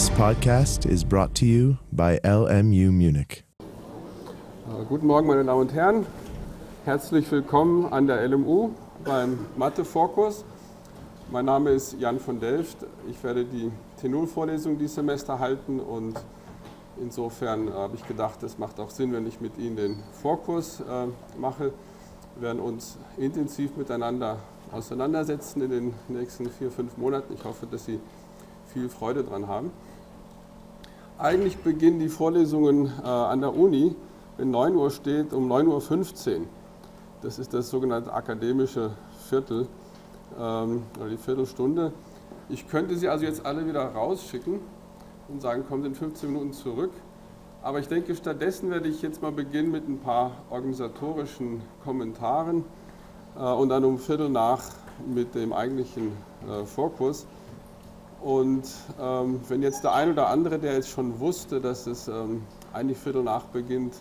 This podcast is brought to you by LMU Munich. Äh, Guten Morgen, meine Damen und Herren. Herzlich willkommen an der LMU beim Mathe-Vorkurs. Mein Name ist Jan von Delft. Ich werde die T0-Vorlesung dieses Semester halten und insofern habe ich gedacht, es macht auch Sinn, wenn ich mit Ihnen den Vorkurs äh, mache. Wir werden uns intensiv miteinander auseinandersetzen in den nächsten vier, fünf Monaten. Ich hoffe, dass Sie viel Freude daran haben. Eigentlich beginnen die Vorlesungen äh, an der Uni, wenn 9 Uhr steht, um 9.15 Uhr. Das ist das sogenannte akademische Viertel ähm, oder die Viertelstunde. Ich könnte Sie also jetzt alle wieder rausschicken und sagen, kommen Sie in 15 Minuten zurück. Aber ich denke, stattdessen werde ich jetzt mal beginnen mit ein paar organisatorischen Kommentaren äh, und dann um Viertel nach mit dem eigentlichen äh, Vorkurs. Und ähm, wenn jetzt der ein oder andere, der jetzt schon wusste, dass es ähm, eigentlich Viertel nach beginnt,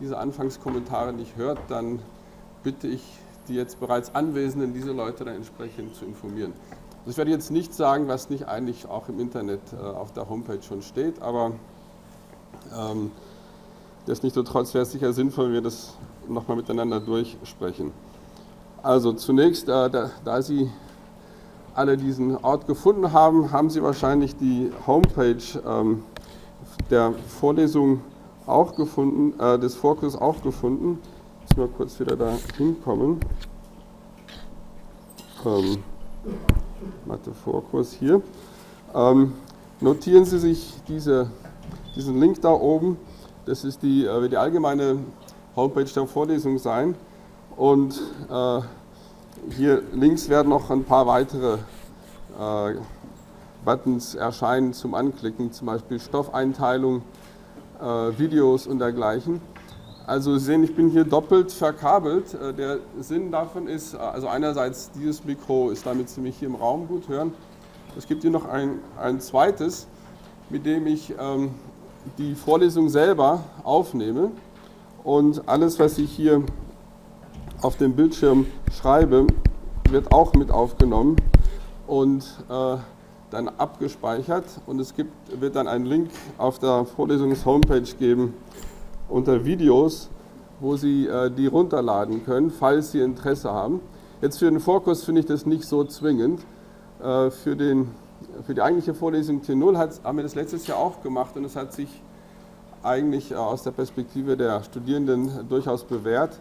diese Anfangskommentare nicht hört, dann bitte ich die jetzt bereits Anwesenden, diese Leute dann entsprechend zu informieren. Also ich werde jetzt nicht sagen, was nicht eigentlich auch im Internet äh, auf der Homepage schon steht, aber ähm, Nichtsdestotrotz wäre es sicher sinnvoll, wenn wir das nochmal miteinander durchsprechen. Also zunächst, äh, da, da, Sie alle diesen Ort gefunden haben, haben Sie wahrscheinlich die Homepage ähm, der Vorlesung auch gefunden, äh, des Vorkurses auch gefunden. Jetzt mal kurz wieder da hinkommen. Ähm, Mathe-Vorkurs hier. Ähm, notieren Sie sich diese, diesen Link da oben. Das ist die, äh, wird die allgemeine Homepage der Vorlesung sein. Und äh, hier links werden noch ein paar weitere äh, Buttons erscheinen zum Anklicken, zum Beispiel Stoffeinteilung, äh, Videos und dergleichen. Also Sie sehen, ich bin hier doppelt verkabelt. Äh, der Sinn davon ist, also einerseits dieses Mikro ist damit Sie mich hier im Raum gut hören. Es gibt hier noch ein, ein zweites, mit dem ich ähm, die Vorlesung selber aufnehme und alles, was ich hier auf dem Bildschirm schreibe, wird auch mit aufgenommen und äh, dann abgespeichert und es gibt, wird dann einen Link auf der Vorlesungs-Homepage geben unter Videos, wo Sie äh, die runterladen können, falls Sie Interesse haben. Jetzt für den Vorkurs finde ich das nicht so zwingend. Äh, für, den, für die eigentliche Vorlesung T0 hat, haben wir das letztes Jahr auch gemacht und es hat sich eigentlich äh, aus der Perspektive der Studierenden durchaus bewährt,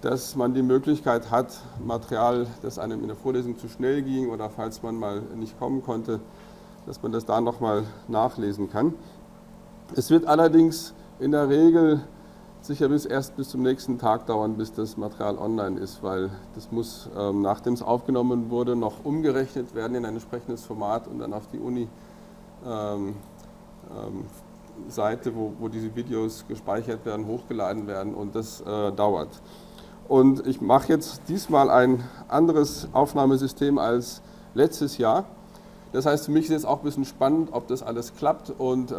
dass man die Möglichkeit hat, Material, das einem in der Vorlesung zu schnell ging oder falls man mal nicht kommen konnte, dass man das da nochmal nachlesen kann. Es wird allerdings in der Regel sicher bis erst bis zum nächsten Tag dauern, bis das Material online ist, weil das muss, ähm, nachdem es aufgenommen wurde, noch umgerechnet werden in ein entsprechendes Format und dann auf die Uni ähm, ähm, Seite, wo, wo, diese Videos gespeichert werden, hochgeladen werden und das äh, dauert. Und ich mache jetzt diesmal ein anderes Aufnahmesystem als letztes Jahr. Das heißt, für mich ist jetzt auch ein bisschen spannend, ob das alles klappt und äh,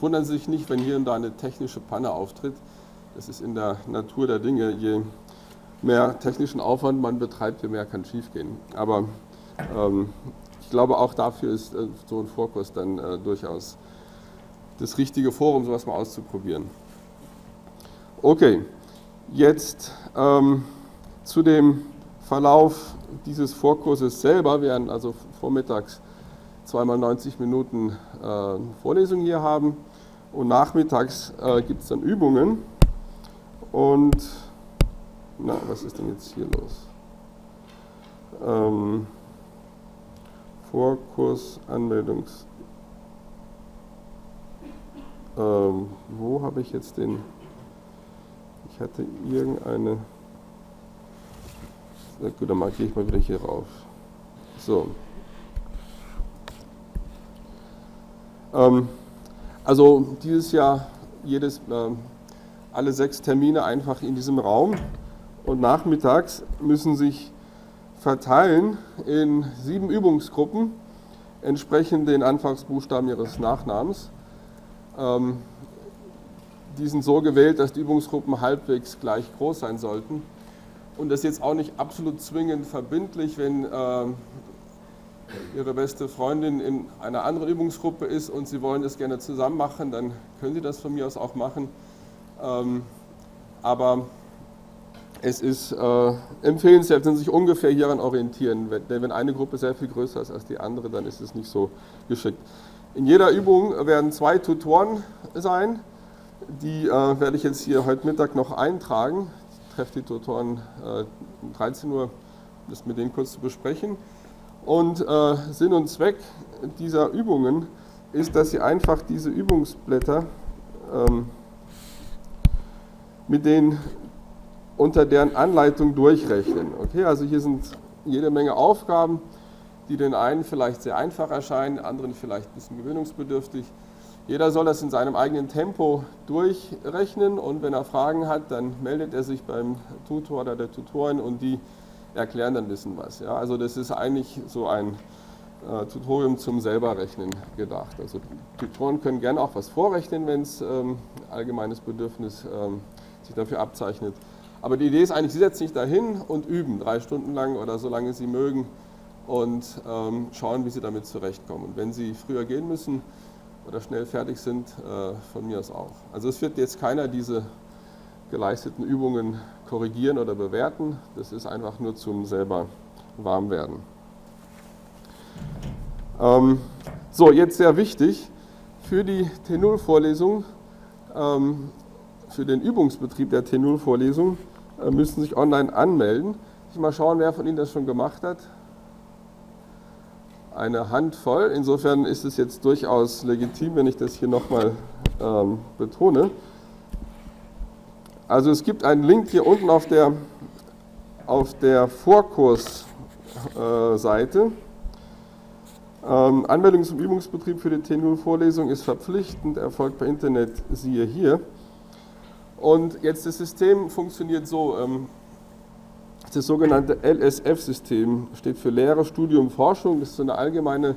wundern Sie sich nicht, wenn hier und da eine technische Panne auftritt. Das ist in der Natur der Dinge. Je mehr technischen Aufwand man betreibt, je mehr kann schiefgehen. Aber ähm, ich glaube, auch dafür ist äh, so ein Vorkurs dann äh, durchaus das richtige Forum, sowas mal auszuprobieren. Okay, jetzt ähm, zu dem Verlauf dieses Vorkurses selber. Wir werden also vormittags zweimal 90 Minuten äh, Vorlesung hier haben und nachmittags äh, gibt es dann Übungen. Und na, was ist denn jetzt hier los? Ähm, Vorkurs, Anmeldungs. Ähm, wo habe ich jetzt den? Ich hatte irgendeine. Na gut, dann markiere ich mal wieder hier rauf. So. Ähm, also dieses Jahr jedes, äh, alle sechs Termine einfach in diesem Raum und nachmittags müssen sich verteilen in sieben Übungsgruppen, entsprechend den Anfangsbuchstaben ihres Nachnamens. Ähm, die sind so gewählt, dass die Übungsgruppen halbwegs gleich groß sein sollten. Und das ist jetzt auch nicht absolut zwingend verbindlich, wenn äh, Ihre beste Freundin in einer anderen Übungsgruppe ist und Sie wollen das gerne zusammen machen, dann können Sie das von mir aus auch machen. Ähm, aber es ist äh, empfehlenswert, wenn Sie sich ungefähr hieran orientieren. Denn wenn eine Gruppe sehr viel größer ist als die andere, dann ist es nicht so geschickt. In jeder Übung werden zwei Tutoren sein. Die äh, werde ich jetzt hier heute Mittag noch eintragen. Ich treffe die Tutoren äh, um 13 Uhr, um das mit denen kurz zu besprechen. Und äh, Sinn und Zweck dieser Übungen ist, dass Sie einfach diese Übungsblätter ähm, mit den unter deren Anleitung durchrechnen. Okay, also hier sind jede Menge Aufgaben, die den einen vielleicht sehr einfach erscheinen, anderen vielleicht ein bisschen gewöhnungsbedürftig. Jeder soll das in seinem eigenen Tempo durchrechnen und wenn er Fragen hat, dann meldet er sich beim Tutor oder der Tutorin und die erklären dann ein bisschen was. Ja, also das ist eigentlich so ein äh, Tutorium zum selberrechnen gedacht. Also Tutoren können gerne auch was vorrechnen, wenn es ähm, allgemeines Bedürfnis ähm, sich dafür abzeichnet. Aber die Idee ist eigentlich, Sie setzen sich dahin und üben, drei Stunden lang oder so lange Sie mögen und ähm, schauen, wie Sie damit zurechtkommen. Und wenn Sie früher gehen müssen oder schnell fertig sind, äh, von mir aus auch. Also es wird jetzt keiner diese geleisteten Übungen korrigieren oder bewerten. Das ist einfach nur zum selber warm werden. Ähm, so, jetzt sehr wichtig für die T0-Vorlesung, ähm, für den Übungsbetrieb der T0-Vorlesung äh, müssen sich online anmelden. Ich mal schauen, wer von Ihnen das schon gemacht hat. Eine Handvoll. Insofern ist es jetzt durchaus legitim, wenn ich das hier nochmal ähm, betone. Also es gibt einen Link hier unten auf der, auf der Vorkursseite. Äh, ähm, Anmeldung zum Übungsbetrieb für die T0-Vorlesung ist verpflichtend, erfolgt per Internet, siehe hier. Und jetzt das System funktioniert so. Ähm, das sogenannte LSF-System steht für Lehre, Studium, Forschung. Das ist so eine allgemeine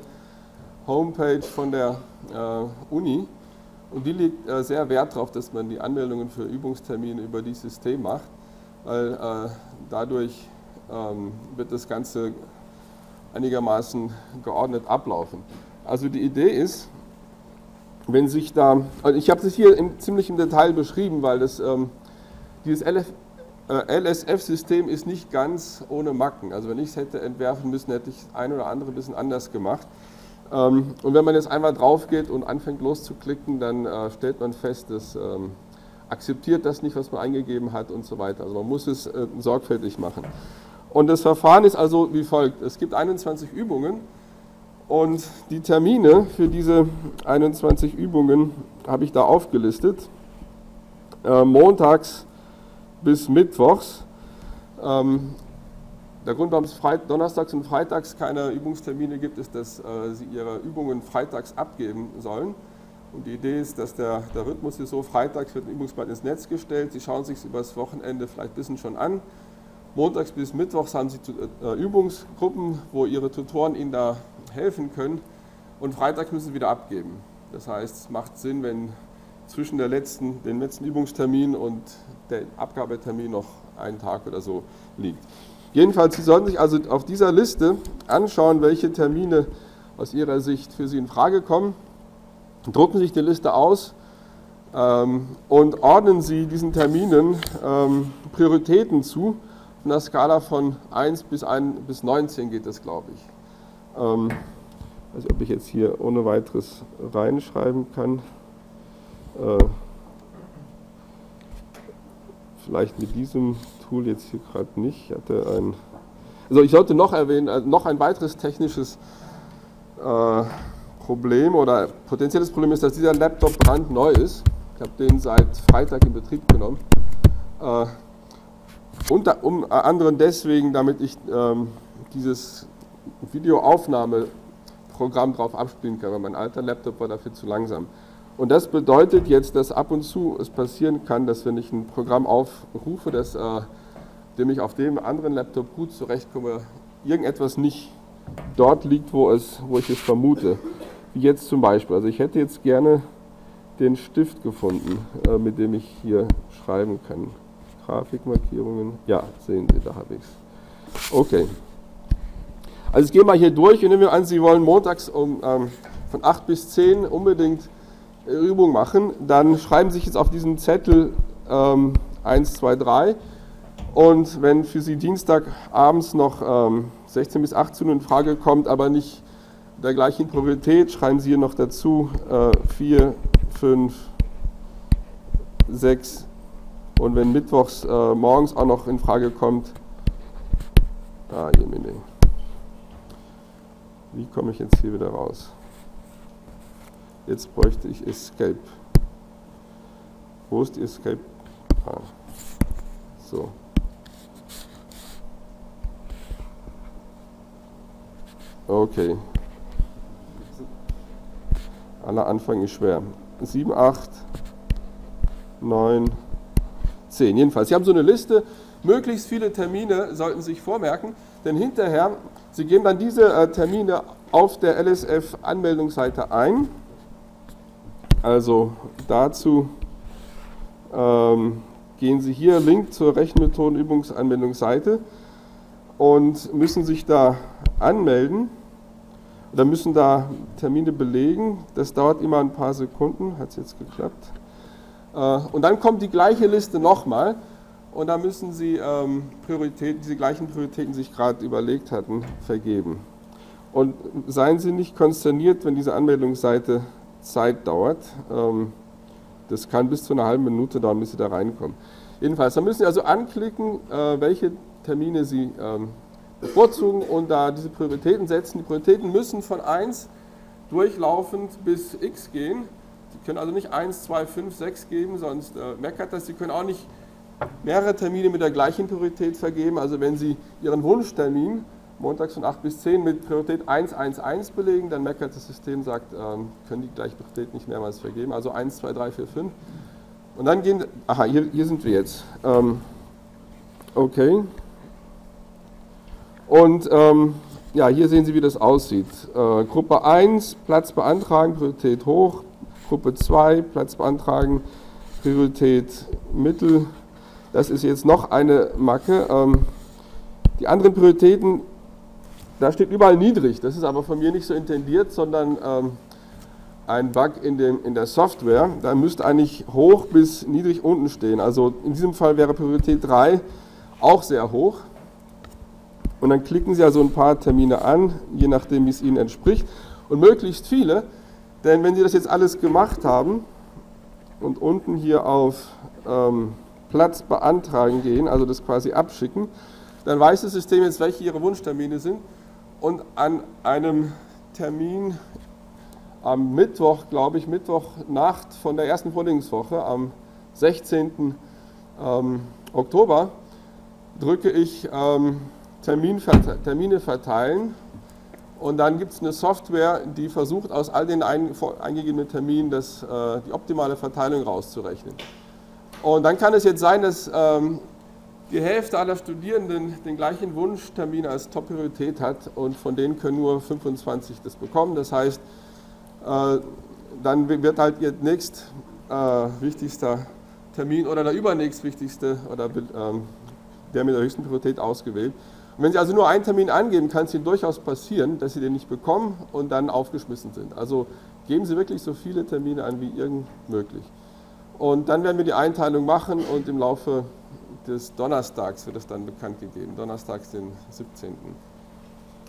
Homepage von der äh, Uni. Und die legt äh, sehr Wert darauf, dass man die Anmeldungen für Übungstermine über dieses System macht, weil äh, dadurch ähm, wird das Ganze einigermaßen geordnet ablaufen. Also die Idee ist, wenn sich da, also ich habe das hier im, ziemlich im Detail beschrieben, weil das, ähm, dieses LF, LSF-System ist nicht ganz ohne Macken. Also wenn ich es hätte entwerfen müssen, hätte ich ein oder andere ein bisschen anders gemacht. Ähm, und wenn man jetzt einmal drauf geht und anfängt loszuklicken, dann äh, stellt man fest, dass ähm, akzeptiert das nicht, was man eingegeben hat und so weiter. Also man muss es äh, sorgfältig machen. Und das Verfahren ist also wie folgt. Es gibt 21 Übungen und die Termine für diese 21 Übungen habe ich da aufgelistet. Äh, montags bis Mittwochs. Ähm, der Grund, warum es Freit Donnerstags und Freitags keine Übungstermine gibt, ist, dass äh, Sie Ihre Übungen freitags abgeben sollen. Und die Idee ist, dass der, der Rhythmus ist so, freitags wird ein Übungsblatt ins Netz gestellt, Sie schauen sich es über das Wochenende vielleicht ein bisschen schon an. Montags bis Mittwochs haben Sie äh, Übungsgruppen, wo Ihre Tutoren Ihnen da helfen können. Und Freitag müssen sie wieder abgeben. Das heißt, es macht Sinn, wenn zwischen der letzten, dem letzten Übungstermin und dem Abgabetermin noch ein Tag oder so liegt. Jedenfalls, Sie sollten sich also auf dieser Liste anschauen, welche Termine aus Ihrer Sicht für Sie in Frage kommen. Drucken Sie sich die Liste aus ähm, und ordnen Sie diesen Terminen ähm, Prioritäten zu. In der Skala von 1 bis, 1 bis 19 geht das, glaube ich. Ähm, also ob ich jetzt hier ohne weiteres reinschreiben kann. Äh, vielleicht mit diesem Tool jetzt hier gerade nicht. Ich hatte ein, also ich sollte noch erwähnen, also noch ein weiteres technisches äh, Problem oder potenzielles Problem ist, dass dieser Laptop brandneu ist. Ich habe den seit Freitag in Betrieb genommen. Äh, unter um, anderen deswegen, damit ich ähm, dieses Videoaufnahmeprogramm drauf abspielen kann, weil mein alter Laptop war dafür zu langsam. Und das bedeutet jetzt, dass ab und zu es passieren kann, dass wenn ich ein Programm aufrufe, dass, äh, dem ich auf dem anderen Laptop gut zurechtkomme, irgendetwas nicht dort liegt, wo, es, wo ich es vermute. Wie jetzt zum Beispiel. Also ich hätte jetzt gerne den Stift gefunden, äh, mit dem ich hier schreiben kann. Grafikmarkierungen. Ja, sehen Sie, da habe ich es. Okay. Also ich gehe mal hier durch und nehmen wir an, Sie wollen montags um, ähm, von 8 bis 10 unbedingt Übung machen, dann schreiben Sie sich jetzt auf diesen Zettel ähm, 1, 2, 3 und wenn für Sie Dienstagabends noch ähm, 16 bis 18 Uhr in Frage kommt, aber nicht der gleichen Priorität, schreiben Sie hier noch dazu äh, 4, 5, 6 und wenn mittwochs äh, morgens auch noch in Frage kommt, ah. Wie komme ich jetzt hier wieder raus? Jetzt bräuchte ich Escape. Wo ist die Escape? Ah. So. Okay. Aller Anfang ist schwer. 7, 8, 9, 10. Jedenfalls, Sie haben so eine Liste. Möglichst viele Termine sollten Sie sich vormerken, denn hinterher, Sie geben dann diese äh, Termine auf der LSF-Anmeldungsseite ein. Also dazu ähm, gehen Sie hier, Link zur Rechenmethodenübungsanwendungsseite und müssen sich da anmelden. Da müssen da Termine belegen. Das dauert immer ein paar Sekunden. Hat es jetzt geklappt? Äh, und dann kommt die gleiche Liste nochmal. Und da müssen Sie ähm, Prioritäten, diese gleichen Prioritäten, die sich gerade überlegt hatten, vergeben. Und seien Sie nicht konsterniert, wenn diese Anmeldungsseite Zeit dauert. Ähm, das kann bis zu einer halben Minute dauern, bis Sie da reinkommen. Jedenfalls, da müssen Sie also anklicken, äh, welche Termine Sie ähm, bevorzugen und da diese Prioritäten setzen. Die Prioritäten müssen von 1 durchlaufend bis x gehen. Sie können also nicht 1, 2, 5, 6 geben, sonst äh, meckert das. Sie können auch nicht mehrere Termine mit der gleichen Priorität vergeben. Also wenn Sie Ihren Wunschtermin montags von 8 bis 10 mit Priorität 1, 1, 1 belegen, dann meckert das System, sagt, ähm, können die gleiche Priorität nicht mehrmals vergeben. Also 1, 2, 3, 4, 5. Und dann gehen, aha, hier, hier sind wir jetzt. Ähm, okay. Und ähm, ja, hier sehen Sie, wie das aussieht. Äh, Gruppe 1, Platz beantragen, Priorität hoch. Gruppe 2, Platz beantragen, Priorität mittel. Das ist jetzt noch eine Macke. Ähm, die anderen Prioritäten, da steht überall niedrig. Das ist aber von mir nicht so intendiert, sondern ähm, ein Bug in, dem, in der Software. Da müsste eigentlich hoch bis niedrig unten stehen. Also in diesem Fall wäre Priorität 3 auch sehr hoch. Und dann klicken Sie also ein paar Termine an, je nachdem, wie es Ihnen entspricht. Und möglichst viele, denn wenn Sie das jetzt alles gemacht haben und unten hier auf ähm, Platz beantragen gehen, also das quasi abschicken, dann weiß das System jetzt, welche Ihre Wunschtermine sind. Und an einem Termin am Mittwoch, glaube ich, Mittwochnacht von der ersten Frühlingswoche, am 16. Ähm, Oktober, drücke ich ähm, Termin, Termine verteilen und dann gibt es eine Software, die versucht, aus all den ein, eingegebenen Terminen das, äh, die optimale Verteilung rauszurechnen. Und dann kann es jetzt sein, dass ähm, die Hälfte aller Studierenden den gleichen Wunschtermin als Top-Priorität hat und von denen können nur 25 das bekommen. Das heißt, äh, dann wird halt ihr nächst äh, wichtigster Termin oder der übernächst wichtigste oder ähm, der mit der höchsten Priorität ausgewählt. Und wenn Sie also nur einen Termin angeben, kann es Ihnen durchaus passieren, dass Sie den nicht bekommen und dann aufgeschmissen sind. Also geben Sie wirklich so viele Termine an wie irgend möglich. Und dann werden wir die Einteilung machen und im Laufe des Donnerstags wird es dann bekannt gegeben. Donnerstags, den 17.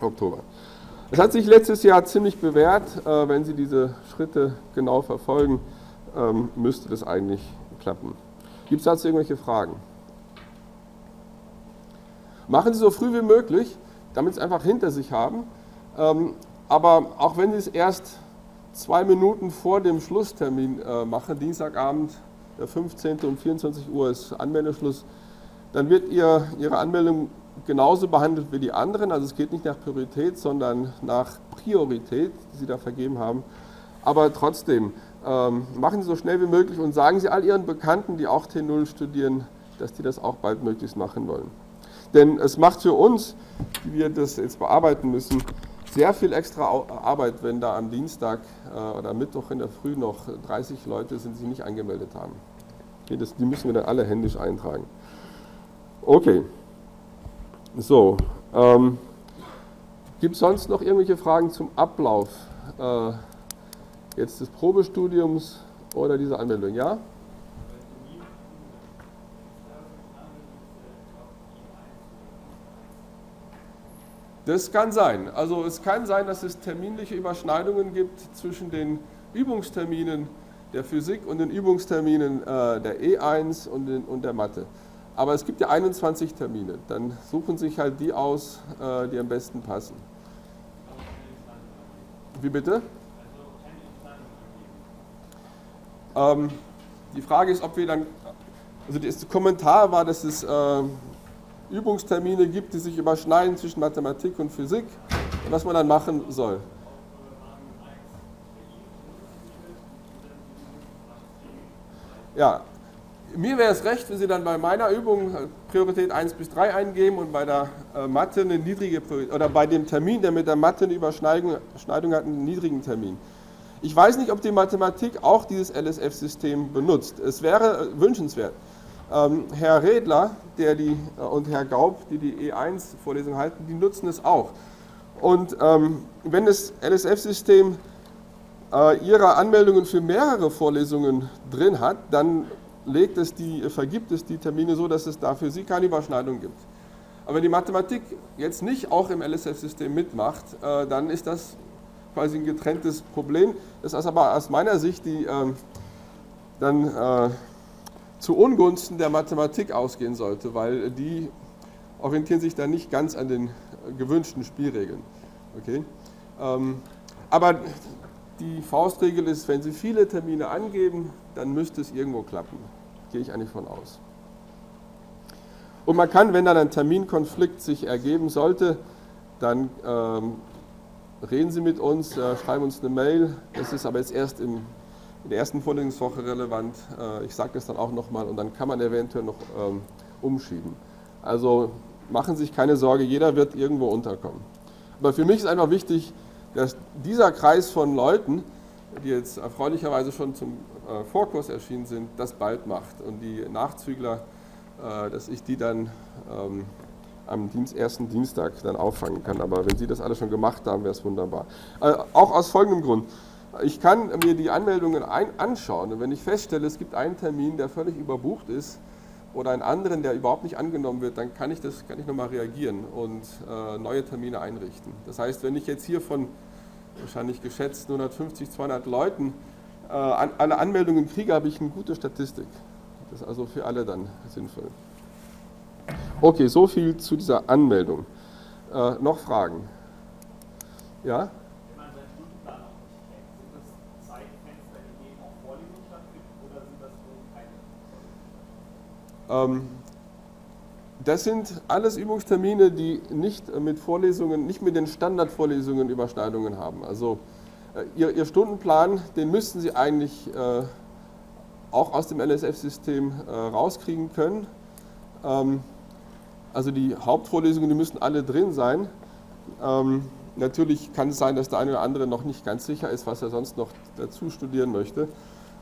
Oktober. Es hat sich letztes Jahr ziemlich bewährt. Äh, wenn Sie diese Schritte genau verfolgen, ähm, müsste das eigentlich klappen. Gibt es dazu irgendwelche Fragen? Machen Sie so früh wie möglich, damit Sie es einfach hinter sich haben. Ähm, aber auch wenn Sie es erst zwei Minuten vor dem Schlusstermin äh, machen, Dienstagabend, der 15. um 24 Uhr ist Anmeldeschluss, dann wird ihr, Ihre Anmeldung genauso behandelt wie die anderen. Also es geht nicht nach Priorität, sondern nach Priorität, die Sie da vergeben haben. Aber trotzdem, ähm, machen Sie so schnell wie möglich und sagen Sie all Ihren Bekannten, die auch T0 studieren, dass die das auch bald möglichst machen wollen. Denn es macht für uns, die wir das jetzt bearbeiten müssen, sehr viel extra Arbeit, wenn da am Dienstag äh, oder Mittwoch in der Früh noch 30 Leute sind, die sich nicht angemeldet haben. Okay, das, die müssen wir dann alle händisch eintragen. Okay. So. Ähm, Gibt es sonst noch irgendwelche Fragen zum Ablauf äh, jetzt des Probestudiums oder dieser Anmeldung? Ja? Das kann sein. Also es kann sein, dass es terminliche Überschneidungen gibt zwischen den Übungsterminen der Physik und den Übungsterminen äh, der E1 und, den, und der Mathe. Aber es gibt ja 21 Termine. Dann suchen sich halt die aus, äh, die am besten passen. Wie bitte? Ähm, die Frage ist, ob wir dann, also der Kommentar war, dass es äh, Übungstermine gibt, die sich überschneiden zwischen Mathematik und Physik und was man dann machen soll. Ja, mir wäre es recht, wenn Sie dann bei meiner Übung äh, Priorität 1 bis 3 eingeben und bei der äh, Mathe eine niedrige Priorität, oder bei dem Termin, der mit der Mathe eine Überschneidung hat, einen niedrigen Termin. Ich weiß nicht, ob die Mathematik auch dieses LSF-System benutzt. Es wäre äh, wünschenswert. Ähm, Herr Redler der die, äh, und Herr Gaub, die die E1-Vorlesung halten, die nutzen es auch. Und ähm, wenn das LSF-System äh, ihre Anmeldungen für mehrere Vorlesungen drin hat, dann legt es die, vergibt es die Termine so, dass es da für Sie keine Überschneidung gibt. Aber wenn die Mathematik jetzt nicht auch im LSF-System mitmacht, äh, dann ist das quasi ein getrenntes Problem. Das ist aber aus meiner Sicht die äh, dann äh, zu Ungunsten der Mathematik ausgehen sollte, weil die orientieren sich dann nicht ganz an den gewünschten Spielregeln. Okay? Ähm, aber die Faustregel ist, wenn Sie viele Termine angeben, dann müsste es irgendwo klappen. Gehe ich eigentlich von aus. Und man kann, wenn dann ein Terminkonflikt sich ergeben sollte, dann ähm, reden Sie mit uns, äh, schreiben uns eine Mail. Das ist aber jetzt erst im in der ersten Vorlesungswoche relevant. Äh, ich sage das dann auch nochmal und dann kann man eventuell noch ähm, umschieben. Also machen Sie sich keine Sorge, jeder wird irgendwo unterkommen. Aber für mich ist einfach wichtig, dass dieser Kreis von Leuten, die jetzt erfreulicherweise schon zum äh, Vorkurs erschienen sind, das bald macht. Und die Nachzügler, äh, dass ich die dann ähm, am Dienst, ersten Dienstag dann auffangen kann. Aber wenn Sie das alle schon gemacht haben, wäre es wunderbar. auch aus folgendem Grund. Ich kann mir die Anmeldungen ein, anschauen und wenn ich feststelle, es gibt einen Termin, der völlig überbucht ist oder einen anderen, der überhaupt nicht angenommen wird, dann kann ich das kann ich nochmal reagieren und äh, neue Termine einrichten. Das heißt, wenn ich jetzt hier von wahrscheinlich geschätzt 150, 200 Leuten äh, an, alle Anmeldungen kriege, habe ich eine gute Statistik. Das ist also für alle dann sinnvoll. Okay, so viel zu dieser Anmeldung. Äh, noch Fragen? Ja? Das sind alles Übungstermine, die nicht mit Vorlesungen, nicht mit den Standardvorlesungen Überschneidungen haben. Also ihr, ihr, Stundenplan, den müssten Sie eigentlich äh, auch aus dem LSF-System äh, rauskriegen können. Ähm, also die Hauptvorlesungen, die müssen alle drin sein. Ähm, natürlich kann es sein, dass der eine oder andere noch nicht ganz sicher ist, was er sonst noch dazu studieren möchte.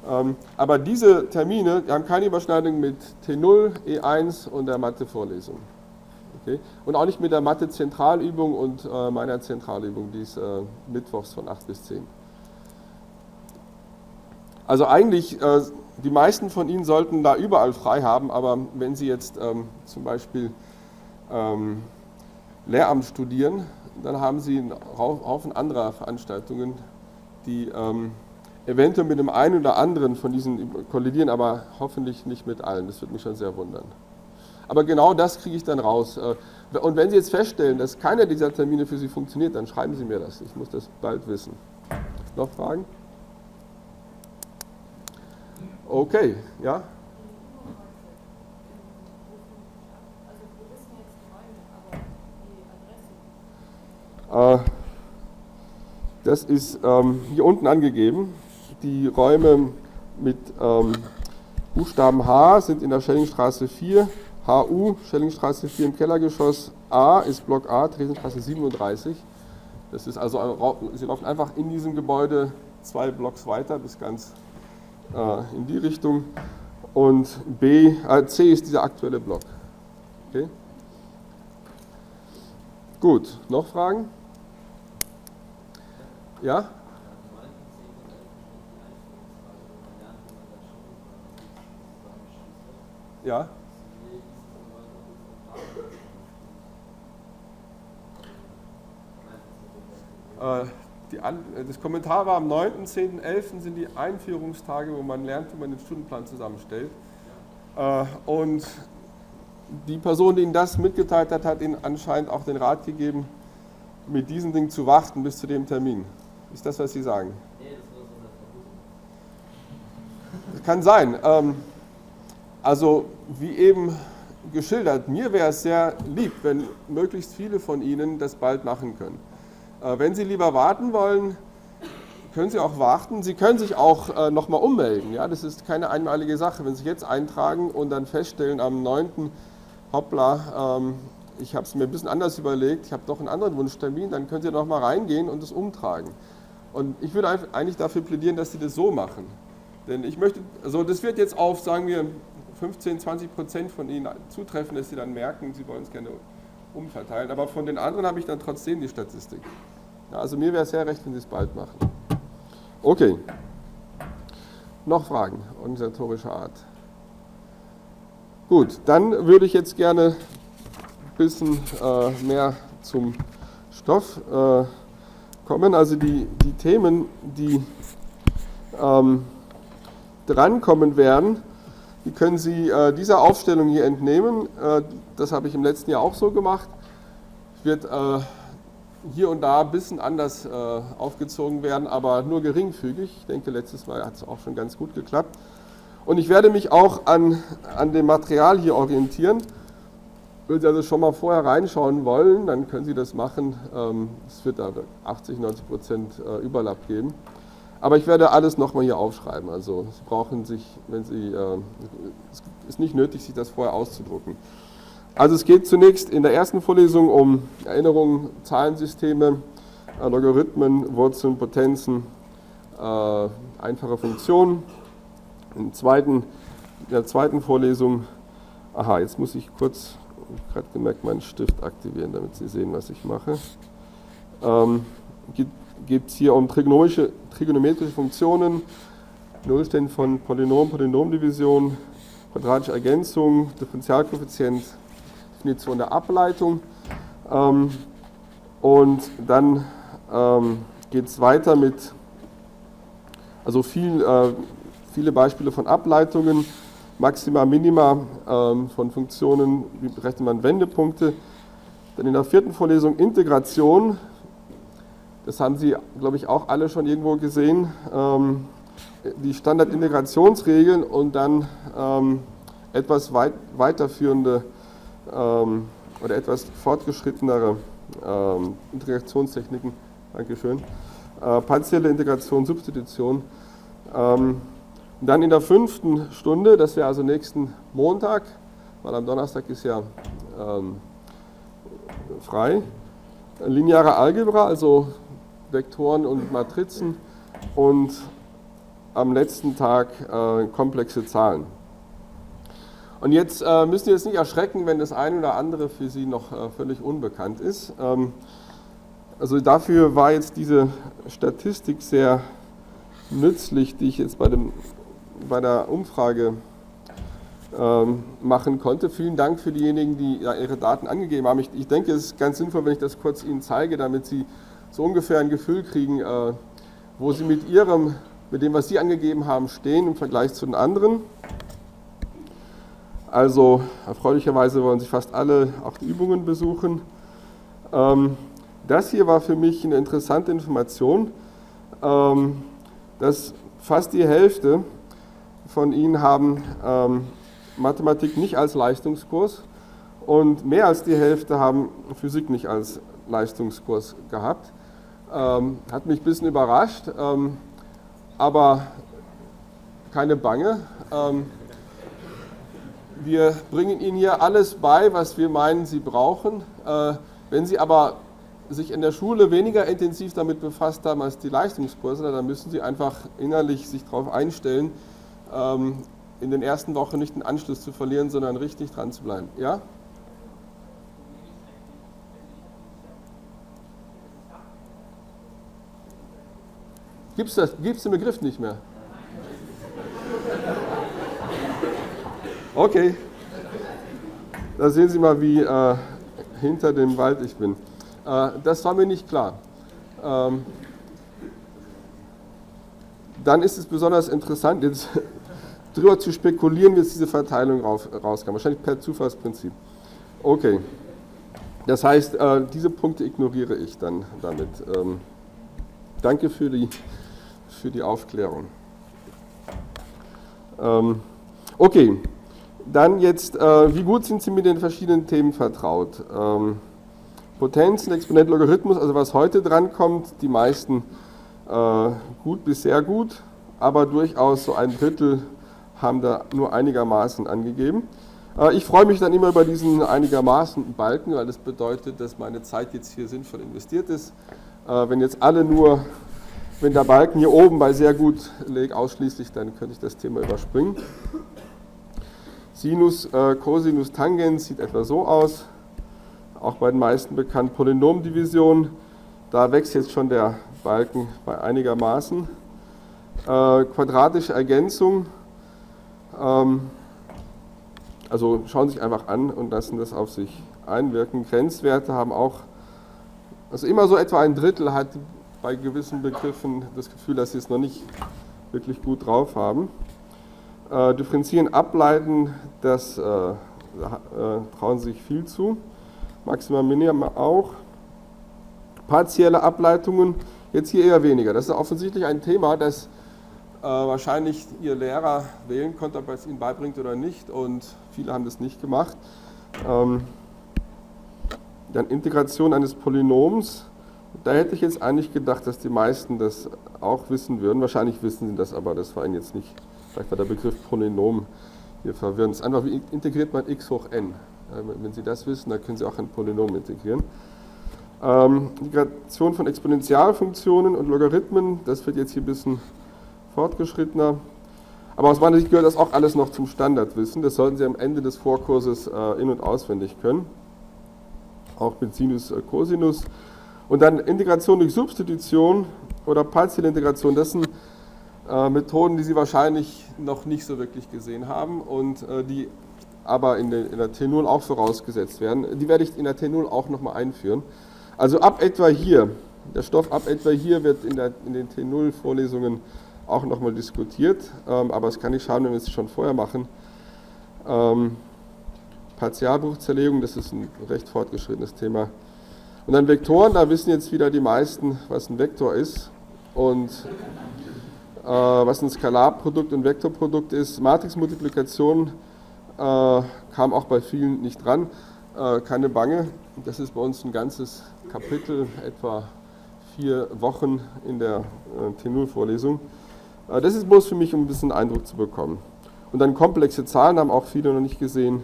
Ähm, aber diese Termine die haben keine Überschneidung mit T0, E1 und der Mathe-Vorlesung. Okay? Und auch nicht mit der Mathe-Zentralübung und äh, meiner Zentralübung, die ist äh, mittwochs von 8 bis 10. Also eigentlich, äh, die meisten von Ihnen sollten da überall frei haben, aber wenn Sie jetzt ähm, zum Beispiel ähm, Lehramt studieren, dann haben Sie einen Haufen anderer Veranstaltungen, die ähm, eventuell mit dem einen oder anderen von diesen kollidieren, aber hoffentlich nicht mit allen. Das würde mich schon sehr wundern. Aber genau das kriege ich dann raus. Äh, und wenn Sie jetzt feststellen, dass keiner dieser Termine für Sie funktioniert, dann schreiben Sie mir das. Ich muss das bald wissen. Noch Fragen? Okay, ja? Äh, das ist ähm, hier unten angegeben die Räume mit ähm, Buchstaben H sind in der Schellingstraße 4, HU, Schellingstraße 4 im Kellergeschoss, A ist Block A, Tresenstraße 37. Das ist also, Sie laufen einfach in diesem Gebäude zwei Blocks weiter bis ganz äh, in die Richtung. Und B, äh, C ist dieser aktuelle Block. Okay? Gut, noch Fragen? Ja? Ja? Die, das Kommentar war am 9., 10., 11. sind die Einführungstage, wo man lernt, wie man den Stundenplan zusammenstellt. Äh, und die Person, die Ihnen das mitgeteilt hat, hat Ihnen anscheinend auch den Rat gegeben, mit diesem Ding zu warten bis zu dem Termin. Ist das, was Sie sagen? Das kann sein. Ähm, also, wie eben geschildert, mir wäre es sehr lieb, wenn möglichst viele von Ihnen das bald machen können. Äh, wenn Sie lieber warten wollen, können Sie auch warten. Sie können sich auch äh, nochmal ummelden. Ja, das ist keine einmalige Sache. Wenn Sie sich jetzt eintragen und dann feststellen, am 9 hoppla, ähm, ich habe es mir ein bisschen anders überlegt, ich habe doch einen anderen Wunschtermin, dann könnt ihr noch mal reingehen und es umtragen. Und ich würde eigentlich dafür plädieren, dass sie das so machen. Denn ich möchte, also das wird jetzt auf, sagen wir, 15, 20 Prozent von ihnen zutreffen, dass sie dann merken, sie wollen es gerne umverteilen. Aber von den anderen habe ich dann trotzdem die Statistik. Also mir wäre es sehr recht, wenn sie es bald machen. Okay. Noch Fragen organisatorischer Art? Gut, dann würde ich jetzt gerne ein bisschen äh, mehr zum Stoff äh, kommen. Also die, die Themen, die ähm, drankommen werden, die können Sie äh, dieser Aufstellung hier entnehmen. Äh, das habe ich im letzten Jahr auch so gemacht. Es wird äh, hier und da ein bisschen anders äh, aufgezogen werden, aber nur geringfügig. Ich denke, letztes Mal hat es auch schon ganz gut geklappt. Und ich werde mich auch an, an dem Material hier orientieren. Wenn Sie also schon mal vorher reinschauen wollen, dann können Sie das machen. Ähm, es wird da 80, 90 Prozent äh, Überlapp geben. Aber ich werde alles nochmal hier aufschreiben. Also Sie brauchen sich, wenn Sie, äh, es ist nicht nötig, sich das vorher auszudrucken. Also es geht zunächst in der ersten Vorlesung um Erinnerungen, Zahlensysteme, äh, Logarithmen, Wurzeln, Potenzen, einfache Funktionen. Im zweiten, in der zweiten Vorlesung, aha, jetzt muss ich kurz, gerade gemerkt, meinen Stift aktivieren, damit Sie sehen, was ich mache. Ähm, geht es hier um trigonometrische, trigonometrische Funktionen, Nullstände von Polynom, Polynomdivision, quadratische Ergänzung, Differentialkoeffizient, Definition der Ableitung. Ähm, und dann ähm, geht es weiter mit also viel äh, viele Beispiele von Ableitungen, Maxima, Minima ähm, von Funktionen, wie berechnet man Wendepunkte. Dann in der vierten Vorlesung Integration. Das haben Sie, glaube ich, auch alle schon irgendwo gesehen. Ähm, die Standardintegrationsregeln und dann ähm, etwas weit, weiterführende ähm, oder etwas fortgeschrittenere ähm, Integrationstechniken. Dankeschön. Äh, partielle Integration, Substitution. Ähm, und dann in der fünften Stunde, das wäre also nächsten Montag, weil am Donnerstag ist ja ähm, frei, lineare Algebra, also Vektoren und Matrizen und am letzten Tag äh, komplexe Zahlen. Und jetzt äh, müssen Sie jetzt nicht erschrecken, wenn das eine oder andere für Sie noch äh, völlig unbekannt ist. Ähm, also dafür war jetzt diese Statistik sehr nützlich, die ich jetzt bei dem bei der Umfrage ähm, machen konnte. Vielen Dank für diejenigen, die ja, ihre Daten angegeben haben. Ich, ich, denke, es ist ganz sinnvoll, wenn ich das kurz Ihnen zeige, damit Sie so ungefähr ein Gefühl kriegen, äh, wo Sie mit Ihrem, mit dem, was Sie angegeben haben, stehen im Vergleich zu den anderen. Also erfreulicherweise wollen sich fast alle auch die Übungen besuchen. Ähm, das hier war für mich eine interessante Information, ähm, dass fast die Hälfte von Ihnen haben ähm, Mathematik nicht als Leistungskurs und mehr als die Hälfte haben Physik nicht als Leistungskurs gehabt. Hat mich ein bisschen überrascht, aber keine Bange. Wir bringen Ihnen hier alles bei, was wir meinen, Sie brauchen. Äh, wenn Sie aber sich in der Schule weniger intensiv damit befasst haben als die Leistungskurse, dann müssen Sie einfach innerlich sich darauf einstellen, ähm, in den ersten Wochen nicht den Anschluss zu verlieren, sondern richtig dran zu bleiben. Ja? Gibt es den Begriff nicht mehr? Okay. Da sehen Sie mal, wie äh, hinter dem Wald ich bin. Äh, das war mir nicht klar. Ähm, dann ist es besonders interessant, jetzt drüber zu spekulieren, wie jetzt diese Verteilung raus, rauskam. Wahrscheinlich per Zufallsprinzip. Okay. Das heißt, äh, diese Punkte ignoriere ich dann damit. Ähm, danke für die, für die Aufklärung. Ähm, okay, dann jetzt, äh, wie gut sind Sie mit den verschiedenen Themen vertraut? Ähm, Potenzen, Exponent, Logarithmus, also was heute drankommt, die meisten äh, gut bis sehr gut, aber durchaus so ein Drittel haben da nur einigermaßen angegeben. Äh, ich freue mich dann immer über diesen einigermaßen Balken, weil das bedeutet, dass meine Zeit jetzt hier sinnvoll investiert ist. Äh, wenn jetzt alle nur, wenn der Balken hier oben bei sehr gut liegt, ausschließlich, dann könnte ich das Thema überspringen. Sinus, äh, Cosinus, Tangens sieht etwa so aus. Auch bei den meisten bekannt Polynomdivision. Da wächst jetzt schon der Balken bei einigermaßen. quadratische Ergänzung. Ähm, also schauen Sie sich einfach an und lassen das auf sich einwirken. Grenzwerte haben auch, also immer so etwa ein Drittel hat bei gewissen Begriffen das Gefühl, dass sie es noch nicht wirklich gut drauf haben. Äh, differenzieren, ableiten, das äh, äh, trauen sich viel zu. Maximum, Minimum auch. Partielle Ableitungen, jetzt hier eher weniger. Das ist offensichtlich ein Thema, das äh, wahrscheinlich Ihr Lehrer wählen konnte, ob er es Ihnen beibringt oder nicht. Und viele haben das nicht gemacht. Ähm, dann Integration eines Polynoms. Da hätte ich jetzt eigentlich gedacht, dass die meisten das auch wissen würden. Wahrscheinlich wissen sie das, aber das war Ihnen jetzt nicht. Vielleicht war der Begriff Polynom hier verwirrend. Es ist einfach, wie integriert man x hoch n? Wenn Sie das wissen, dann können Sie auch ein Polynom integrieren. Ähm, Integration von Exponentialfunktionen und Logarithmen, das wird jetzt hier ein bisschen fortgeschrittener. Aber aus meiner Sicht gehört das auch alles noch zum Standardwissen. Das sollten Sie am Ende des Vorkurses äh, in- und auswendig können. Auch mit Sinus, äh, Cosinus. Und dann Integration durch Substitution oder partielle. Das sind äh, Methoden, die Sie wahrscheinlich noch nicht so wirklich gesehen haben und äh, die aber in der, in der T0 auch vorausgesetzt werden. Die werde ich in der T0 auch nochmal einführen. Also ab etwa hier, der Stoff ab etwa hier wird in, der, in den T0-Vorlesungen auch nochmal diskutiert, ähm, aber es kann nicht schaden, wenn wir es schon vorher machen. Ähm, Partialbruchzerlegung, das ist ein recht fortgeschrittenes Thema. Und dann Vektoren, da wissen jetzt wieder die meisten, was ein Vektor ist und äh, was ein Skalarprodukt und Vektorprodukt ist. Matrixmultiplikation äh, kam auch bei vielen nicht dran. Äh, keine Bange, das ist bei uns ein ganzes Kapitel, etwa vier Wochen in der äh, T0-Vorlesung. Äh, das ist bloß für mich, um ein bisschen Eindruck zu bekommen. Und dann komplexe Zahlen haben auch viele noch nicht gesehen.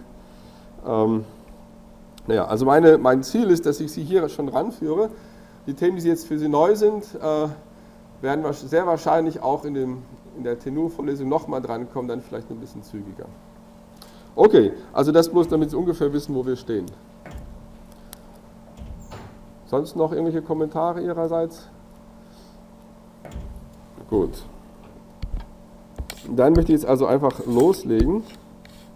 Ähm, naja, also meine, mein Ziel ist, dass ich Sie hier schon ranführe. Die Themen, die jetzt für Sie neu sind, äh, werden sehr wahrscheinlich auch in, dem, in der Tenor-Vorlesung nochmal drankommen, dann vielleicht ein bisschen zügiger. Okay, also das bloß, damit Sie ungefähr wissen, wo wir stehen. Sonst noch irgendwelche Kommentare Ihrerseits? Gut. Dann möchte ich jetzt also einfach loslegen.